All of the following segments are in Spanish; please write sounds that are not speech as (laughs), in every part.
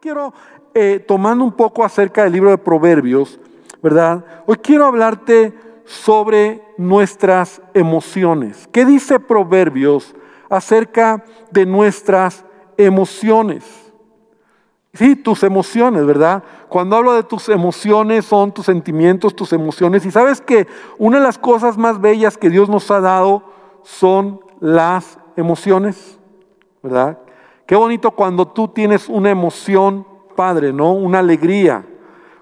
quiero, eh, tomando un poco acerca del libro de Proverbios, ¿verdad? Hoy quiero hablarte sobre nuestras emociones. ¿Qué dice Proverbios acerca de nuestras emociones? Sí, tus emociones, ¿verdad? Cuando hablo de tus emociones son tus sentimientos, tus emociones. Y sabes que una de las cosas más bellas que Dios nos ha dado son las emociones, ¿verdad? Qué bonito cuando tú tienes una emoción, Padre, ¿no? Una alegría,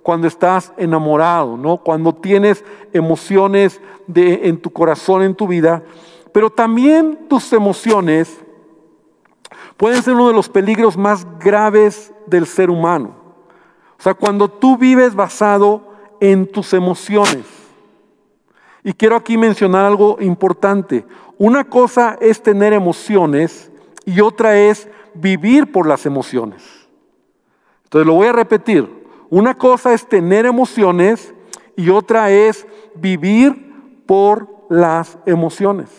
cuando estás enamorado, ¿no? Cuando tienes emociones en tu corazón, en tu vida, pero también tus emociones pueden ser uno de los peligros más graves del ser humano. O sea, cuando tú vives basado en tus emociones. Y quiero aquí mencionar algo importante. Una cosa es tener emociones y otra es vivir por las emociones. Entonces lo voy a repetir. Una cosa es tener emociones y otra es vivir por las emociones.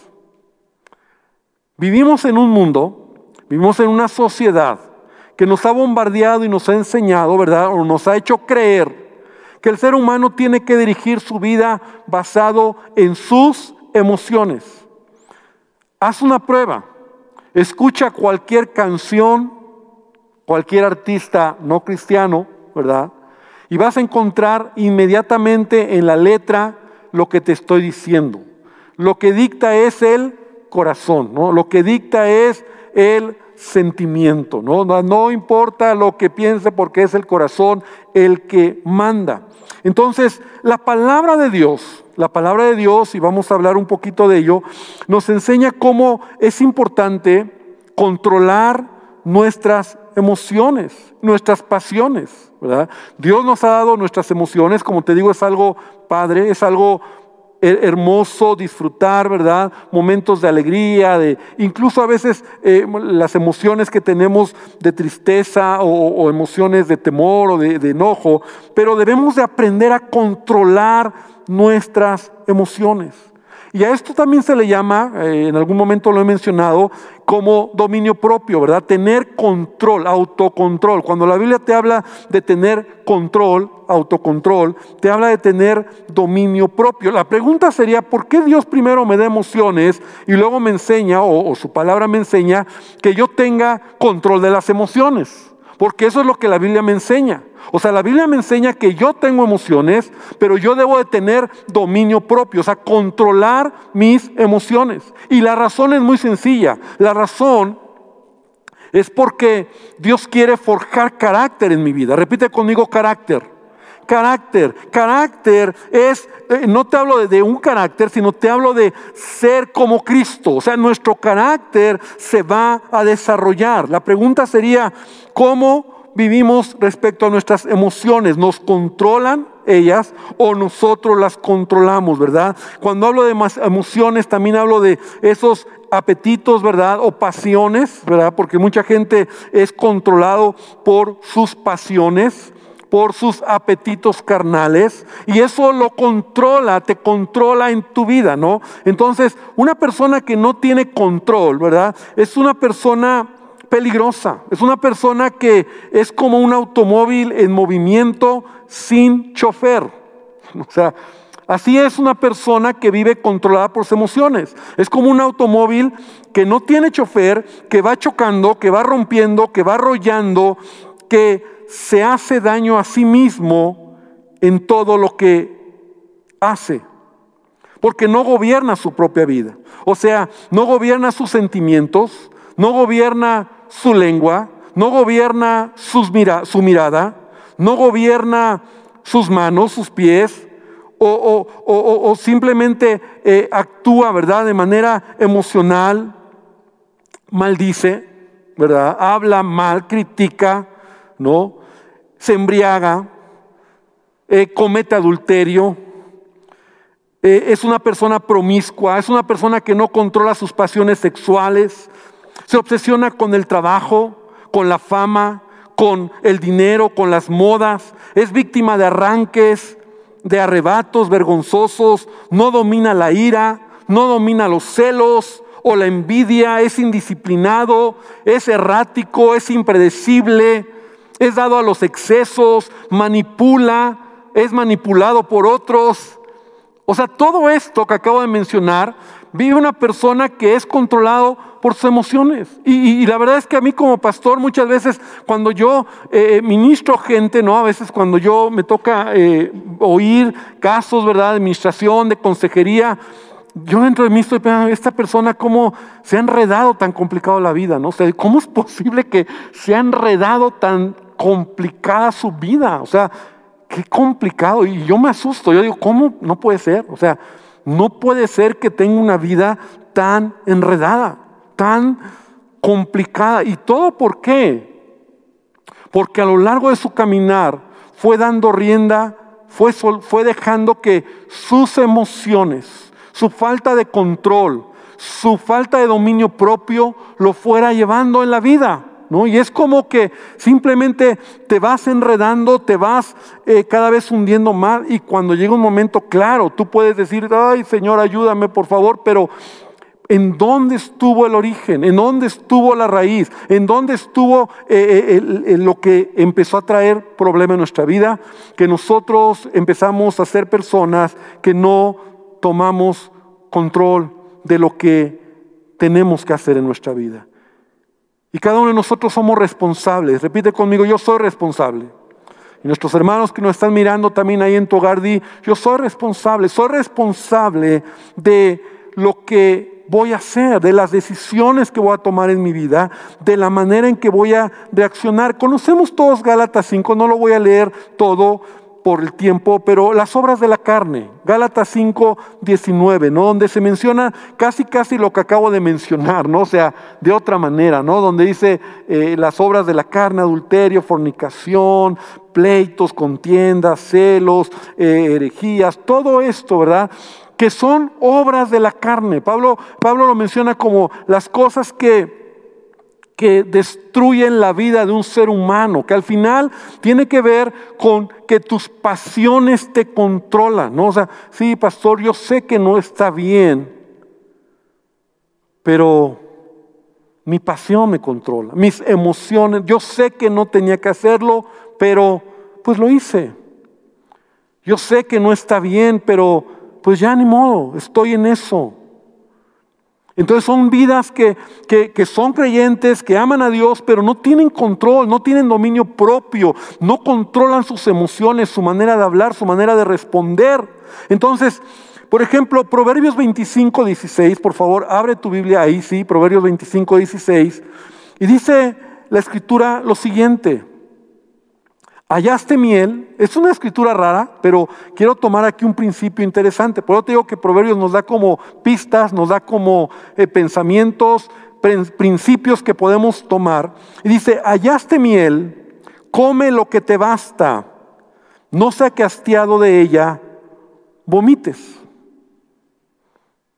Vivimos en un mundo, vivimos en una sociedad que nos ha bombardeado y nos ha enseñado, ¿verdad? O nos ha hecho creer que el ser humano tiene que dirigir su vida basado en sus emociones. Haz una prueba. Escucha cualquier canción, cualquier artista no cristiano, ¿verdad? Y vas a encontrar inmediatamente en la letra lo que te estoy diciendo. Lo que dicta es el corazón, ¿no? Lo que dicta es el sentimiento, ¿no? No importa lo que piense porque es el corazón el que manda. Entonces, la palabra de Dios, la palabra de Dios, y vamos a hablar un poquito de ello, nos enseña cómo es importante controlar nuestras emociones, nuestras pasiones, ¿verdad? Dios nos ha dado nuestras emociones, como te digo, es algo padre, es algo hermoso disfrutar, ¿verdad? Momentos de alegría, de incluso a veces eh, las emociones que tenemos de tristeza o, emociones de temor o de, de, enojo, pero debemos de aprender a controlar nuestras emociones. Y a esto también se le llama, eh, en algún momento lo he mencionado, como dominio propio, ¿verdad? Tener control, autocontrol. Cuando la Biblia te habla de tener control, autocontrol, te habla de tener dominio propio. La pregunta sería, ¿por qué Dios primero me da emociones y luego me enseña, o su palabra me enseña, que yo tenga control de las emociones? Porque eso es lo que la Biblia me enseña. O sea, la Biblia me enseña que yo tengo emociones, pero yo debo de tener dominio propio, o sea, controlar mis emociones. Y la razón es muy sencilla. La razón es porque Dios quiere forjar carácter en mi vida. Repite conmigo carácter. Carácter. Carácter es, eh, no te hablo de, un carácter, sino te hablo de ser como Cristo. O sea, nuestro carácter se va a desarrollar. La pregunta sería, ¿cómo vivimos respecto a nuestras emociones? ¿Nos controlan ellas o nosotros las controlamos, verdad? Cuando hablo de más emociones, también hablo de esos apetitos, ¿verdad? O pasiones, ¿verdad? Porque mucha gente es controlado por sus pasiones por sus apetitos carnales y eso lo controla, te controla en tu vida, ¿no? Entonces, una persona que no tiene control, ¿verdad? Es una persona peligrosa. Es una persona que es como un automóvil en movimiento sin chofer. (laughs) O sea, así es una persona que vive controlada por sus emociones. Es como un automóvil que no tiene chofer, que va chocando, que va rompiendo, que va arrollando, que se hace daño a sí mismo en todo lo que hace. Porque no gobierna su propia vida. O sea, no gobierna sus sentimientos, no gobierna su lengua, no gobierna sus mira, su mirada, no gobierna sus manos, sus pies, o, simplemente eh, actúa, ¿verdad?, de manera emocional, maldice, ¿verdad?, habla mal, critica, ¿no?, se embriaga, eh, comete adulterio, eh, es una persona promiscua, es una persona que no controla sus pasiones sexuales, se obsesiona con el trabajo, con la fama, con el dinero, con las modas. Es víctima de arranques, de arrebatos vergonzosos. No domina la ira, no domina los celos o la envidia. Es indisciplinado, es errático, es impredecible. Es dado a los excesos, manipula, es manipulado por otros. O sea, todo esto que acabo de mencionar, vive una persona que es controlado por sus emociones. Y, la verdad es que a mí como pastor muchas veces cuando yo eh, ministro gente, ¿no? A veces cuando yo me toca eh, oír casos, ¿verdad? De administración, de consejería, yo dentro de mí estoy pensando, esta persona cómo se ha enredado tan complicado la vida, ¿no? O sea, ¿cómo es posible que se ha enredado tan complicada su vida? O sea, qué complicado. Y yo me asusto, yo digo, ¿cómo? No puede ser. O sea, no puede ser que tenga una vida tan enredada, tan complicada. ¿Y todo por qué? Porque a lo largo de su caminar fue dando rienda, fue, fue dejando que sus emociones, su falta de control, su falta de dominio propio lo fuera llevando en la vida. ¿No? Y es como que simplemente te vas enredando, te vas eh, cada vez hundiendo más y cuando llega un momento claro, tú puedes decir, ay Señor, ayúdame por favor, pero ¿en dónde estuvo el origen? ¿En dónde estuvo la raíz? ¿En dónde estuvo eh, eh, lo que empezó a traer problema en nuestra vida? Que nosotros empezamos a ser personas que no tomamos control de lo que tenemos que hacer en nuestra vida. Y cada uno de nosotros somos responsables. Repite conmigo, yo soy responsable. Y nuestros hermanos que nos están mirando también ahí en tu hogar, yo soy responsable, soy responsable de lo que voy a hacer, de las decisiones que voy a tomar en mi vida, de la manera en que voy a reaccionar. Conocemos todos Gálatas 5, no lo voy a leer todo, por el tiempo, pero las obras de la carne, Gálatas 5, 19, ¿no? Donde se menciona casi, casi lo que acabo de mencionar, ¿no? O sea, de otra manera, ¿no? Donde dice eh, las obras de la carne, adulterio, fornicación, pleitos, contiendas, celos, eh, herejías, todo esto, ¿verdad? Que son obras de la carne. Pablo, Pablo lo menciona como las cosas que que destruyen la vida de un ser humano, que al final tiene que ver con que tus pasiones te controlan, ¿no? O sea, sí, pastor, yo sé que no está bien, pero mi pasión me controla, mis emociones, yo sé que no tenía que hacerlo, pero pues lo hice. Yo sé que no está bien, pero pues ya ni modo, estoy en eso. Entonces son vidas que, son creyentes, que aman a Dios, pero no tienen control, no tienen dominio propio, no controlan sus emociones, su manera de hablar, su manera de responder. Entonces, por ejemplo, Proverbios 25, 16, por favor, abre tu Biblia ahí, sí, Proverbios 25, 16, y dice la escritura lo siguiente. Hallaste miel, es una escritura rara, pero quiero tomar aquí un principio interesante. Por eso te digo que Proverbios nos da como pistas, nos da como eh, pensamientos, principios que podemos tomar. Y dice, hallaste miel, come lo que te basta, no sea que hastiado de ella, vomites.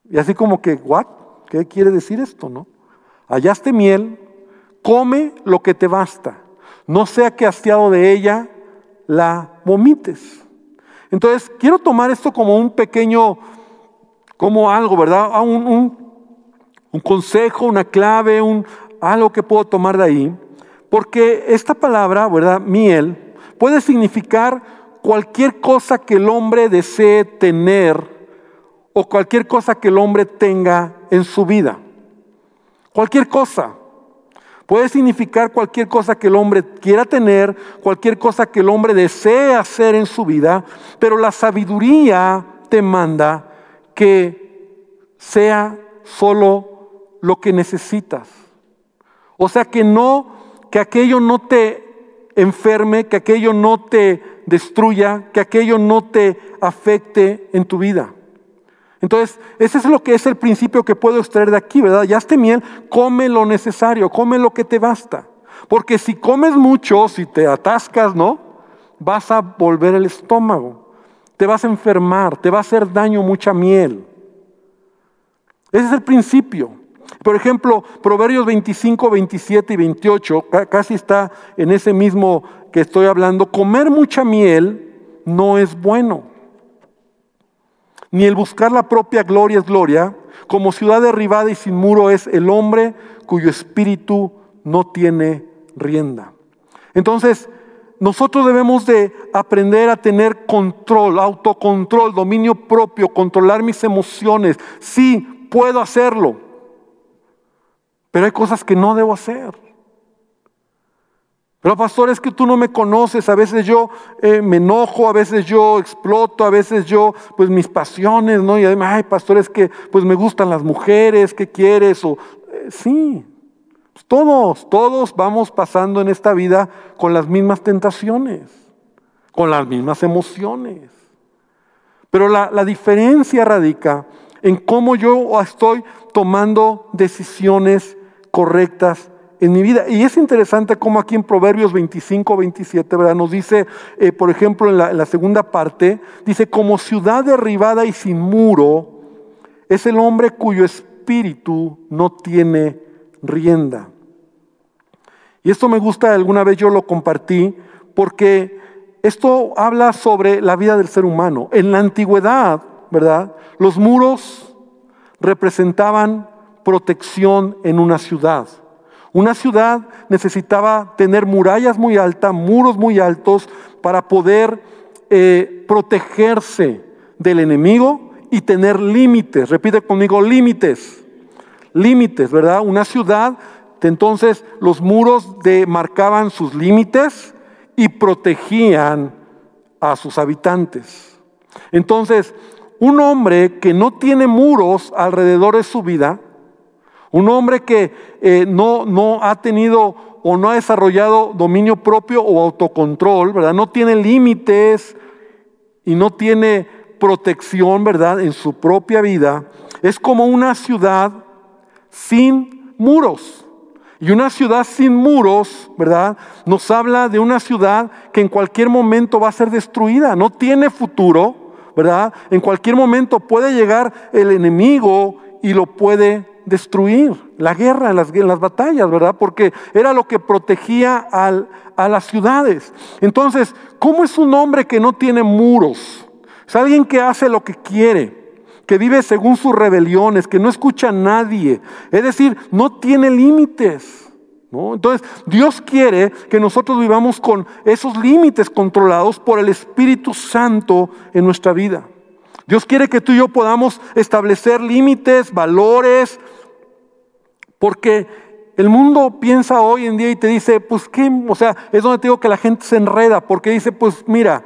Y así como que, ¿what? ¿Qué quiere decir esto, no? Hallaste miel, come lo que te basta no sea que hastiado de ella la vomites. Entonces, quiero tomar esto como un pequeño, como algo, ¿verdad? Ah, un, un, consejo, una clave, un, algo que puedo tomar de ahí. Porque esta palabra, ¿verdad? Miel, puede significar cualquier cosa que el hombre desee tener o cualquier cosa que el hombre tenga en su vida. Cualquier cosa. Puede significar cualquier cosa que el hombre quiera tener, cualquier cosa que el hombre desee hacer en su vida, pero la sabiduría te manda que sea solo lo que necesitas. O sea, que no, que aquello no te enferme, que aquello no te destruya, que aquello no te afecte en tu vida. Entonces, ese es lo que es el principio que puedo extraer de aquí, ¿verdad? Ya este miel, come lo necesario, come lo que te basta. Porque si comes mucho, si te atascas, ¿no? Vas a volver el estómago, te vas a enfermar, te va a hacer daño mucha miel. Ese es el principio. Por ejemplo, Proverbios 25, 27 y 28, casi está en ese mismo que estoy hablando. Comer mucha miel no es bueno ni el buscar la propia gloria es gloria, como ciudad derribada y sin muro es el hombre cuyo espíritu no tiene rienda. Entonces, nosotros debemos de aprender a tener control, autocontrol, dominio propio, controlar mis emociones. Sí, puedo hacerlo, pero hay cosas que no debo hacer. Pero pastor, es que tú no me conoces, a veces yo eh, me enojo, a veces yo exploto, a veces yo, pues mis pasiones, ¿no? Y además, ay, pastor, es que pues me gustan las mujeres, ¿qué quieres? O, eh, sí, todos, todos vamos pasando en esta vida con las mismas tentaciones, con las mismas emociones. Pero la, la diferencia radica en cómo yo estoy tomando decisiones correctas en mi vida. Y es interesante cómo aquí en Proverbios 25, 27, ¿verdad? Nos dice, eh, por ejemplo, en la, en la segunda parte, dice, como ciudad derribada y sin muro, es el hombre cuyo espíritu no tiene rienda. Y esto me gusta, alguna vez yo lo compartí, porque esto habla sobre la vida del ser humano. En la antigüedad, ¿verdad? Los muros representaban protección en una ciudad. Una ciudad necesitaba tener murallas muy altas, muros muy altos, para poder eh, protegerse del enemigo y tener límites. Repite conmigo, límites. Límites, ¿verdad? Una ciudad, entonces los muros marcaban sus límites y protegían a sus habitantes. Entonces, un hombre que no tiene muros alrededor de su vida, un hombre que eh, no, no ha tenido o no ha desarrollado dominio propio o autocontrol, ¿verdad? No tiene límites y no tiene protección, ¿verdad? En su propia vida. Es como una ciudad sin muros. Y una ciudad sin muros, ¿verdad? Nos habla de una ciudad que en cualquier momento va a ser destruida, no tiene futuro, ¿verdad? En cualquier momento puede llegar el enemigo y lo puede destruir. La guerra, las, las batallas, ¿verdad? Porque era lo que protegía a las ciudades. Entonces, ¿cómo es un hombre que no tiene muros? Es alguien que hace lo que quiere, que vive según sus rebeliones, que no escucha a nadie. Es decir, no tiene límites. Entonces, Dios quiere que nosotros vivamos con esos límites controlados por el Espíritu Santo en nuestra vida. Dios quiere que tú y yo podamos establecer límites, valores, porque el mundo piensa hoy en día y te dice, pues qué, o sea, es donde te digo que la gente se enreda, porque dice, pues mira,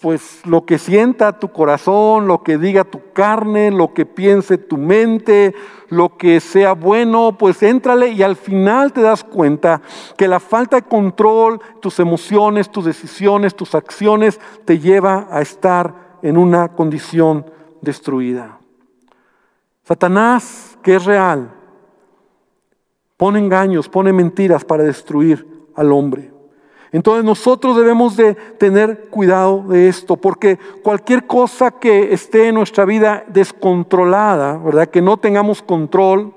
pues lo que sienta tu corazón, lo que diga tu carne, lo que piense tu mente, lo que sea bueno, pues éntrale y al final te das cuenta que la falta de control, tus emociones, tus decisiones, tus acciones te lleva a estar en una condición destruida. Satanás, que es real, pone engaños, pone mentiras para destruir al hombre. Entonces nosotros debemos de tener cuidado de esto, porque cualquier cosa que esté en nuestra vida descontrolada, ¿verdad? Que no tengamos control,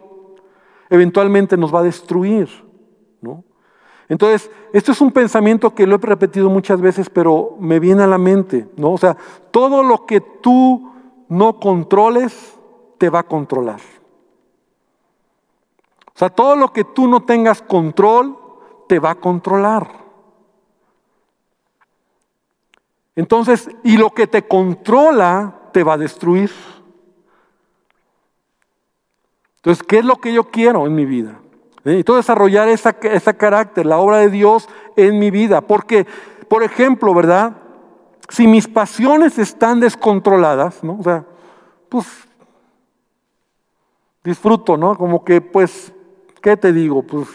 eventualmente nos va a destruir, ¿no? Entonces, esto es un pensamiento que lo he repetido muchas veces, pero me viene a la mente, ¿no? O sea, todo lo que tú no controles te va a controlar. Todo lo que tú no tengas control te va a controlar. Entonces, y lo que te controla te va a destruir. Entonces, ¿qué es lo que yo quiero en mi vida? Necesito desarrollar esa, carácter, la obra de Dios en mi vida. Porque, por ejemplo, ¿verdad? Si mis pasiones están descontroladas, ¿no? O sea, pues disfruto, ¿no? Como que, pues, ¿qué te digo? Pues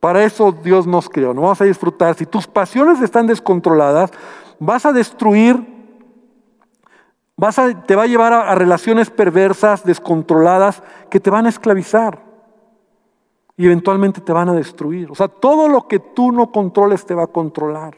para eso Dios nos creó, no vamos a disfrutar. Si tus pasiones están descontroladas, vas a destruir, vas a, te va a llevar a, a relaciones perversas, descontroladas, que te van a esclavizar y eventualmente te van a destruir. O sea, todo lo que tú no controles te va a controlar.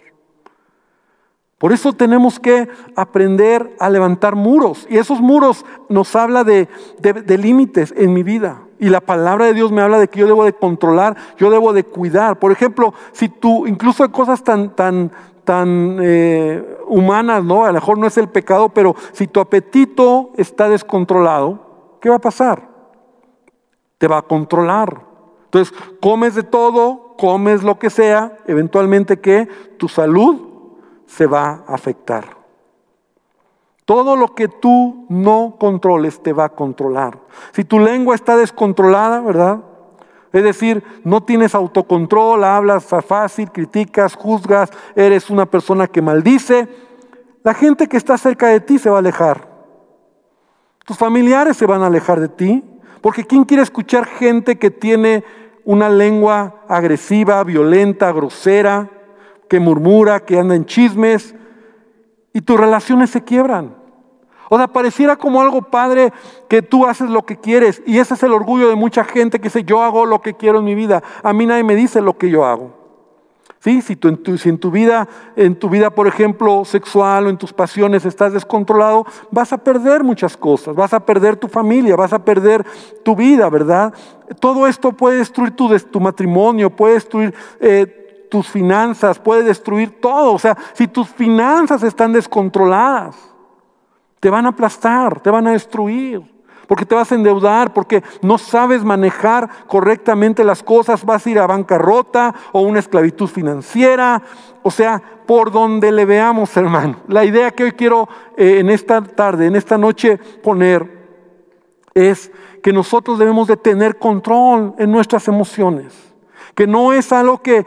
Por eso tenemos que aprender a levantar muros. Y esos muros nos habla de, de, límites en mi vida. Y la palabra de Dios me habla de que yo debo de controlar, yo debo de cuidar. Por ejemplo, si tú, incluso hay cosas tan, tan, tan eh, humanas, ¿no? A lo mejor no es el pecado, pero si tu apetito está descontrolado, ¿qué va a pasar? Te va a controlar. Entonces, comes de todo, comes lo que sea, eventualmente que tu salud se va a afectar. Todo lo que tú no controles te va a controlar. Si tu lengua está descontrolada, ¿verdad? Es decir, no tienes autocontrol, hablas fácil, criticas, juzgas, eres una persona que maldice, la gente que está cerca de ti se va a alejar. Tus familiares se van a alejar de ti, porque ¿quién quiere escuchar gente que tiene una lengua agresiva, violenta, grosera, que murmura, que anda en chismes, y tus relaciones se quiebran? O sea, pareciera como algo padre que tú haces lo que quieres. Y ese es el orgullo de mucha gente que dice, yo hago lo que quiero en mi vida. A mí nadie me dice lo que yo hago. ¿Sí? Si, en tu, vida, en tu vida, por ejemplo, sexual o en tus pasiones estás descontrolado, vas a perder muchas cosas, vas a perder tu familia, vas a perder tu vida, ¿verdad? Todo esto puede destruir tu, tu matrimonio, puede destruir eh, tus finanzas, puede destruir todo. O sea, si tus finanzas están descontroladas, te van a aplastar, te van a destruir, porque te vas a endeudar, porque no sabes manejar correctamente las cosas, vas a ir a bancarrota o una esclavitud financiera, o sea, por donde le veamos, hermano. La idea que hoy quiero eh, en esta tarde, en esta noche poner es que nosotros debemos de tener control en nuestras emociones que no es algo que,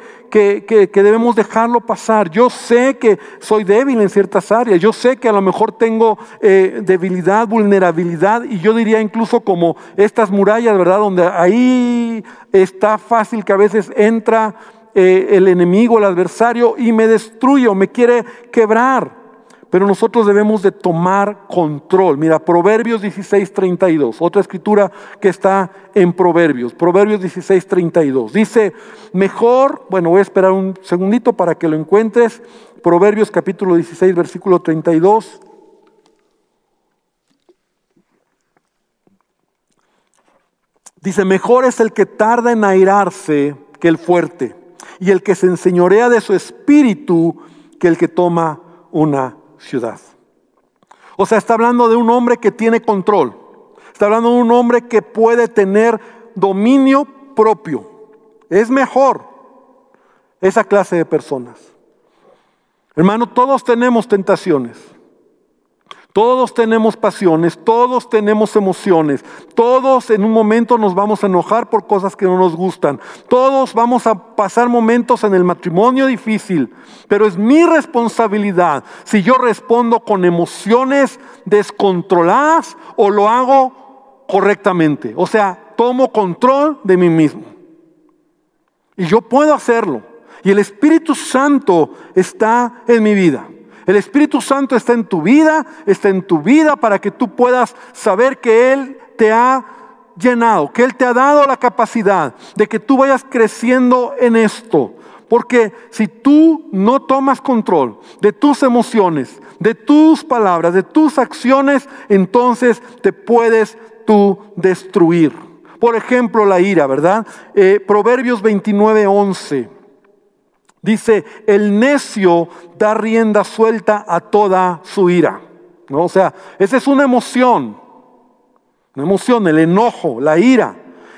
debemos dejarlo pasar. Yo sé que soy débil en ciertas áreas, yo sé que a lo mejor tengo eh, debilidad, vulnerabilidad, y yo diría incluso como estas murallas, ¿verdad? Donde ahí está fácil que a veces entra eh, el enemigo, el adversario, y me destruye o me quiere quebrar. Pero nosotros debemos de tomar control. Mira, Proverbios 16, 32, otra escritura que está en Proverbios, Proverbios 16, 32. Dice, mejor, bueno, voy a esperar un segundito para que lo encuentres. Proverbios capítulo 16, versículo 32. Dice, mejor es el que tarda en airarse que el fuerte, y el que se enseñorea de su espíritu que el que toma una ciudad. O sea, está hablando de un hombre que tiene control. Está hablando de un hombre que puede tener dominio propio. Es mejor esa clase de personas. Hermano, todos tenemos tentaciones. Todos tenemos pasiones, todos tenemos emociones, todos en un momento nos vamos a enojar por cosas que no nos gustan, todos vamos a pasar momentos en el matrimonio difícil, pero es mi responsabilidad si yo respondo con emociones descontroladas o lo hago correctamente, o sea, tomo control de mí mismo. Y yo puedo hacerlo, y el Espíritu Santo está en mi vida. El Espíritu Santo está en tu vida, está en tu vida para que tú puedas saber que Él te ha llenado, que Él te ha dado la capacidad de que tú vayas creciendo en esto. Porque si tú no tomas control de tus emociones, de tus palabras, de tus acciones, entonces te puedes tú destruir. Por ejemplo, la ira, ¿verdad? Eh, Proverbios 29, 11. Dice, el necio da rienda suelta a toda su ira. ¿No? O sea, esa es una emoción. Una emoción, el enojo, la ira.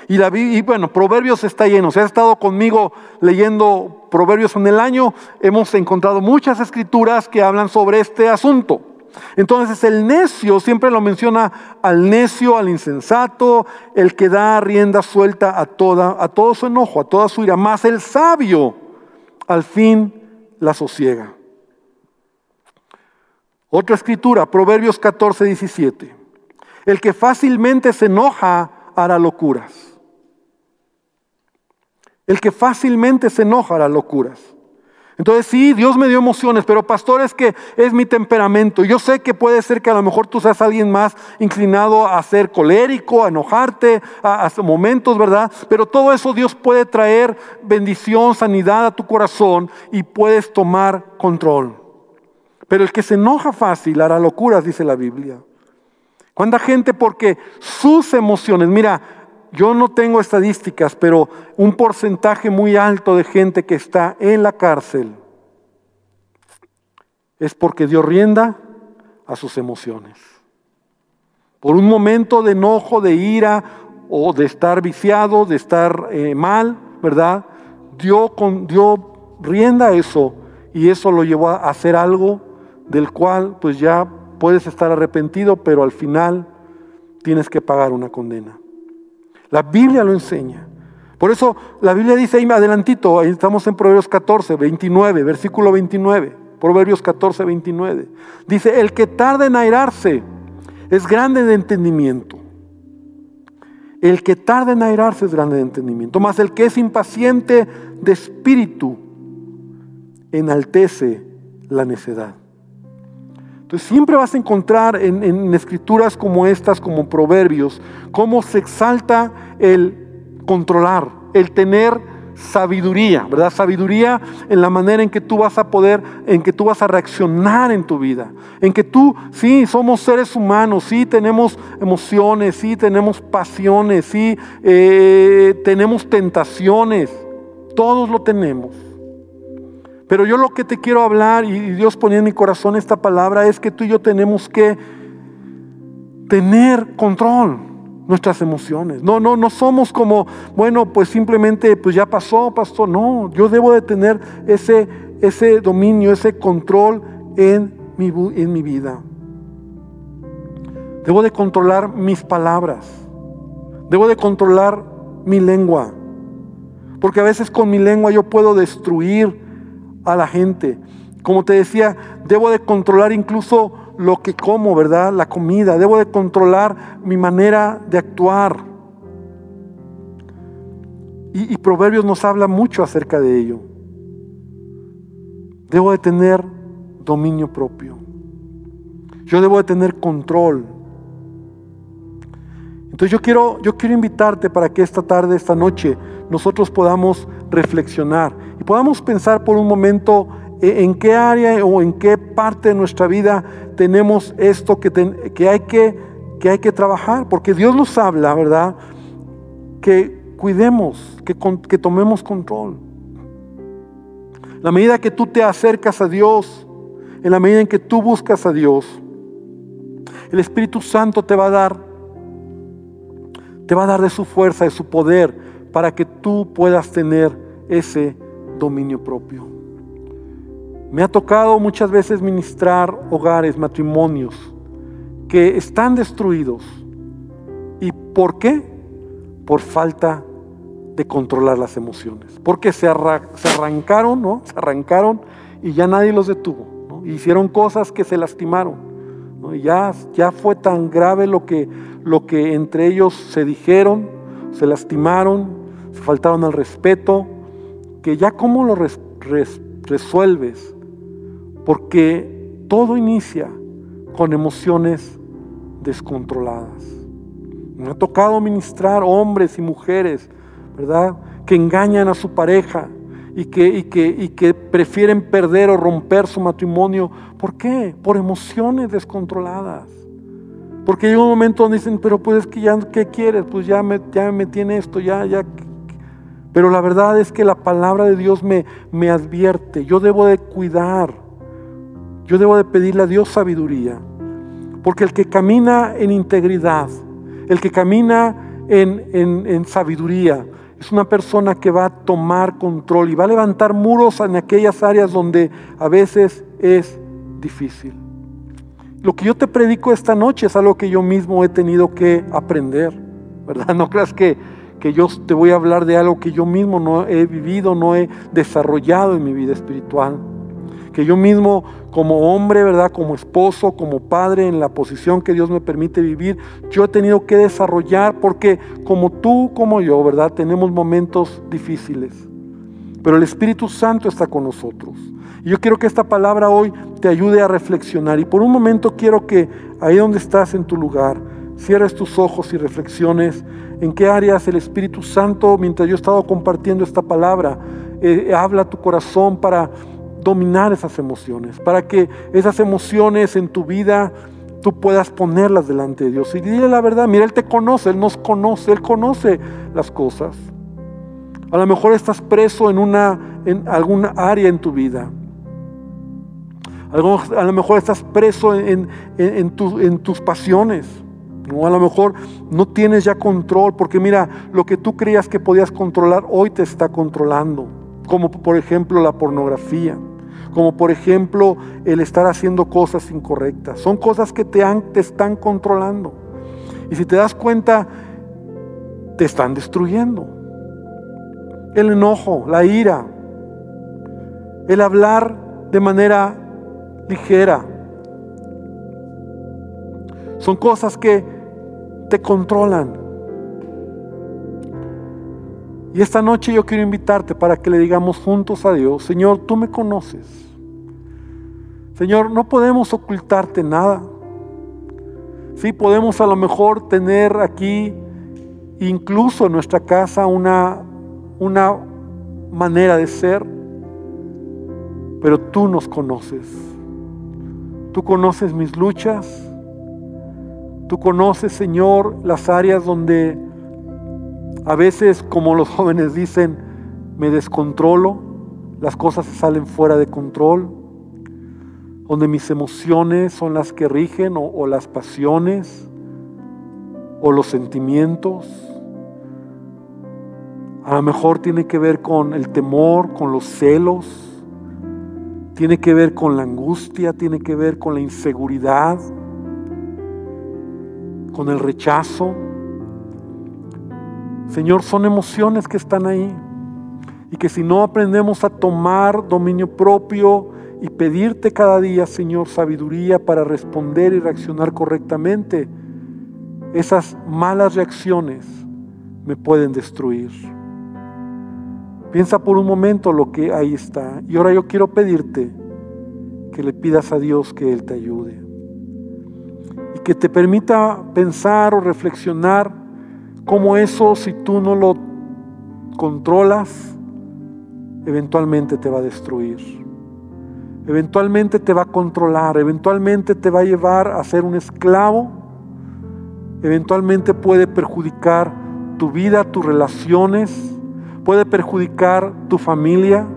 Y, la, bueno, Proverbios está lleno. Si has estado conmigo leyendo Proverbios en el año, hemos encontrado muchas escrituras que hablan sobre este asunto. Entonces el necio siempre lo menciona al necio, al insensato, el que da rienda suelta a toda, a todo su enojo, a toda su ira. Más el sabio al fin la sosiega. Otra escritura, Proverbios 14, 17. El que fácilmente se enoja hará locuras. El que fácilmente se enoja hará locuras. Entonces sí, Dios me dio emociones, pero pastor es que es mi temperamento. Yo sé que puede ser que a lo mejor tú seas alguien más inclinado a ser colérico, a enojarte, a, momentos, ¿verdad? Pero todo eso Dios puede traer bendición, sanidad a tu corazón y puedes tomar control. Pero el que se enoja fácil hará locuras, dice la Biblia. ¿Cuánta gente porque sus emociones, mira, yo no tengo estadísticas, pero un porcentaje muy alto de gente que está en la cárcel es porque dio rienda a sus emociones. Por un momento de enojo, de ira, o de estar viciado, de estar eh, mal, ¿verdad? Dio, con, dio rienda a eso y eso lo llevó a hacer algo del cual pues ya puedes estar arrepentido, pero al final tienes que pagar una condena. La Biblia lo enseña. Por eso la Biblia dice ahí adelantito, ahí estamos en Proverbios 14, 29, versículo 29. Proverbios 14, 29. Dice, el que tarda en airarse es grande de entendimiento. El que tarda en airarse es grande de entendimiento. Mas el que es impaciente de espíritu enaltece la necedad. Entonces siempre vas a encontrar en, escrituras como estas, como proverbios, cómo se exalta el controlar, el tener sabiduría, ¿verdad? Sabiduría en la manera en que tú vas a poder, en que tú vas a reaccionar en tu vida. En que tú, sí, somos seres humanos, sí, tenemos emociones, sí, tenemos pasiones, sí, eh, tenemos tentaciones. Todos lo tenemos. Pero yo lo que te quiero hablar, y Dios ponía en mi corazón esta palabra, es que tú y yo tenemos que tener control nuestras emociones. No, no, no somos como, bueno, pues simplemente, pues ya pasó, pastor. No, yo debo de tener ese, ese dominio, ese control en mi, en mi vida. Debo de controlar mis palabras. Debo de controlar mi lengua. Porque a veces con mi lengua yo puedo destruir a la gente. Como te decía, debo de controlar incluso lo que como, ¿verdad? La comida. Debo de controlar mi manera de actuar. Y, Proverbios nos habla mucho acerca de ello. Debo de tener dominio propio. Yo debo de tener control. Entonces yo quiero, yo quiero invitarte para que esta tarde, esta noche, nosotros podamos reflexionar y podamos pensar por un momento e, en qué área o en qué parte de nuestra vida tenemos esto que, que, hay, que, que hay que trabajar, porque Dios nos habla, ¿verdad? Que cuidemos, que, que tomemos control. La medida que tú te acercas a Dios, en la medida en que tú buscas a Dios, el Espíritu Santo te va a dar, te va a dar de su fuerza, de su poder, para que tú puedas tener ese dominio propio. Me ha tocado muchas veces ministrar hogares, matrimonios que están destruidos. ¿Y por qué? Por falta de controlar las emociones. Porque se, arrancaron, ¿no? Se arrancaron y ya nadie los detuvo. Hicieron cosas que se lastimaron. Y ya, ya fue tan grave lo que, lo que entre ellos se dijeron, se lastimaron, se faltaron al respeto, que ya cómo lo resuelves porque todo inicia con emociones descontroladas. Me ha tocado ministrar hombres y mujeres, ¿verdad? Que engañan a su pareja y y que prefieren perder o romper su matrimonio. ¿Por qué? Por emociones descontroladas. Porque llega un momento donde dicen, pero pues es que ya, ¿qué quieres? Pues ya me, ya me tiene esto, ya, ya. Pero la verdad es que la palabra de Dios me, me advierte, yo debo de cuidar yo debo de pedirle a Dios sabiduría. Porque el que camina en integridad, el que camina en, sabiduría, es una persona que va a tomar control y va a levantar muros en aquellas áreas donde a veces es difícil. Lo que yo te predico esta noche es algo que yo mismo he tenido que aprender, ¿verdad? (laughs) No creas que, que yo te voy a hablar de algo que yo mismo no he vivido, no he desarrollado en mi vida espiritual que yo mismo como hombre, ¿verdad? Como esposo, como padre, en la posición que Dios me permite vivir, yo he tenido que desarrollar porque como tú, como yo, ¿verdad? Tenemos momentos difíciles. Pero el Espíritu Santo está con nosotros. Y yo quiero que esta palabra hoy te ayude a reflexionar. Y por un momento quiero que ahí donde estás en tu lugar, cierres tus ojos y reflexiones en qué áreas el Espíritu Santo, mientras yo he estado compartiendo esta palabra, eh, habla tu corazón para dominar esas emociones, para que esas emociones en tu vida tú puedas ponerlas delante de Dios. Y dile la verdad, mira, Él te conoce, Él nos conoce, Él conoce las cosas. A lo mejor estás preso en, una, en alguna área en tu vida. A lo mejor estás preso en, tus pasiones, O a lo mejor no tienes ya control, porque mira, lo que tú creías que podías controlar hoy te está controlando. Como por ejemplo la pornografía, como por ejemplo el estar haciendo cosas incorrectas. Son cosas que te, te están controlando. Y si te das cuenta, te están destruyendo. El enojo, la ira, el hablar de manera ligera. Son cosas que te controlan. Y esta noche yo quiero invitarte para que le digamos juntos a Dios, Señor, tú me conoces. Señor, no podemos ocultarte nada. Sí, podemos a lo mejor tener aquí, incluso en nuestra casa, una, una manera de ser, pero tú nos conoces. Tú conoces mis luchas, Tú conoces, Señor, las áreas donde a veces, como los (laughs) jóvenes dicen, me descontrolo, las cosas se salen fuera de control, donde mis emociones son las que rigen o, las pasiones o los sentimientos. A lo mejor tiene que ver con el temor, con los celos, tiene que ver con la angustia, tiene que ver con la inseguridad con el rechazo. Señor, son emociones que están ahí y que si no aprendemos a tomar dominio propio y pedirte cada día, Señor, sabiduría para responder y reaccionar correctamente, esas malas reacciones me pueden destruir. Piensa por un momento lo que ahí está. Y ahora yo quiero pedirte que le pidas a Dios que Él te ayude que te permita pensar o reflexionar cómo eso, si tú no lo controlas, eventualmente te va a destruir. Eventualmente te va a controlar, eventualmente te va a llevar a ser un esclavo, eventualmente puede perjudicar tu vida, tus relaciones, puede perjudicar tu familia,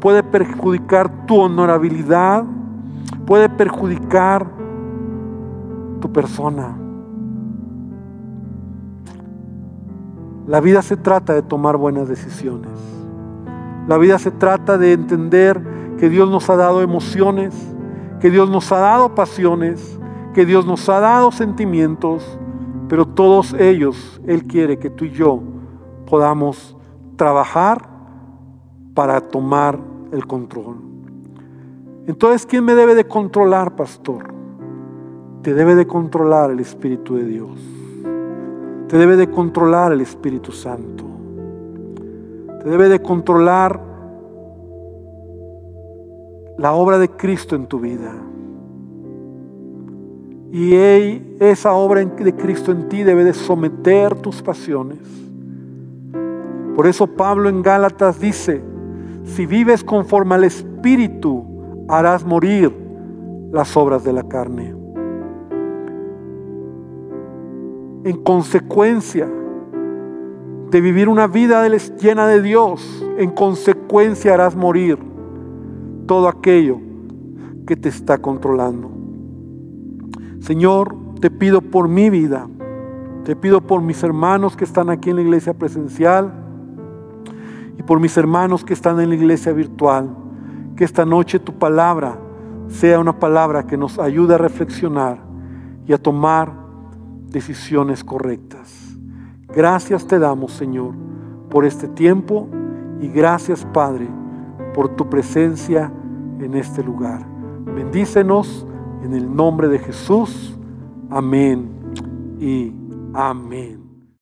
puede perjudicar tu honorabilidad, puede perjudicar persona. La vida se trata de tomar buenas decisiones. La vida se trata de entender que Dios nos ha dado emociones, que Dios nos ha dado pasiones, que Dios nos ha dado sentimientos, pero todos ellos Él quiere que tú y yo podamos trabajar para tomar el control. Entonces, ¿quién me debe de controlar, pastor? te debe de controlar el Espíritu de Dios. Te debe de controlar el Espíritu Santo. Te debe de controlar la obra de Cristo en tu vida. Y esa obra de Cristo en ti debe de someter tus pasiones. Por eso Pablo en Gálatas dice, si vives conforme al Espíritu, harás morir las obras de la carne. en consecuencia de vivir una vida llena de Dios, en consecuencia harás morir todo aquello que te está controlando. Señor, te pido por mi vida, te pido por mis hermanos que están aquí en la iglesia presencial por mis hermanos que están en la iglesia virtual, que esta noche tu palabra sea una palabra que nos ayude a reflexionar y a tomar decisiones correctas. Gracias te damos, Señor, por este tiempo y gracias, Padre, por tu presencia en este lugar. Bendícenos en el nombre de Jesús. Amén y amén.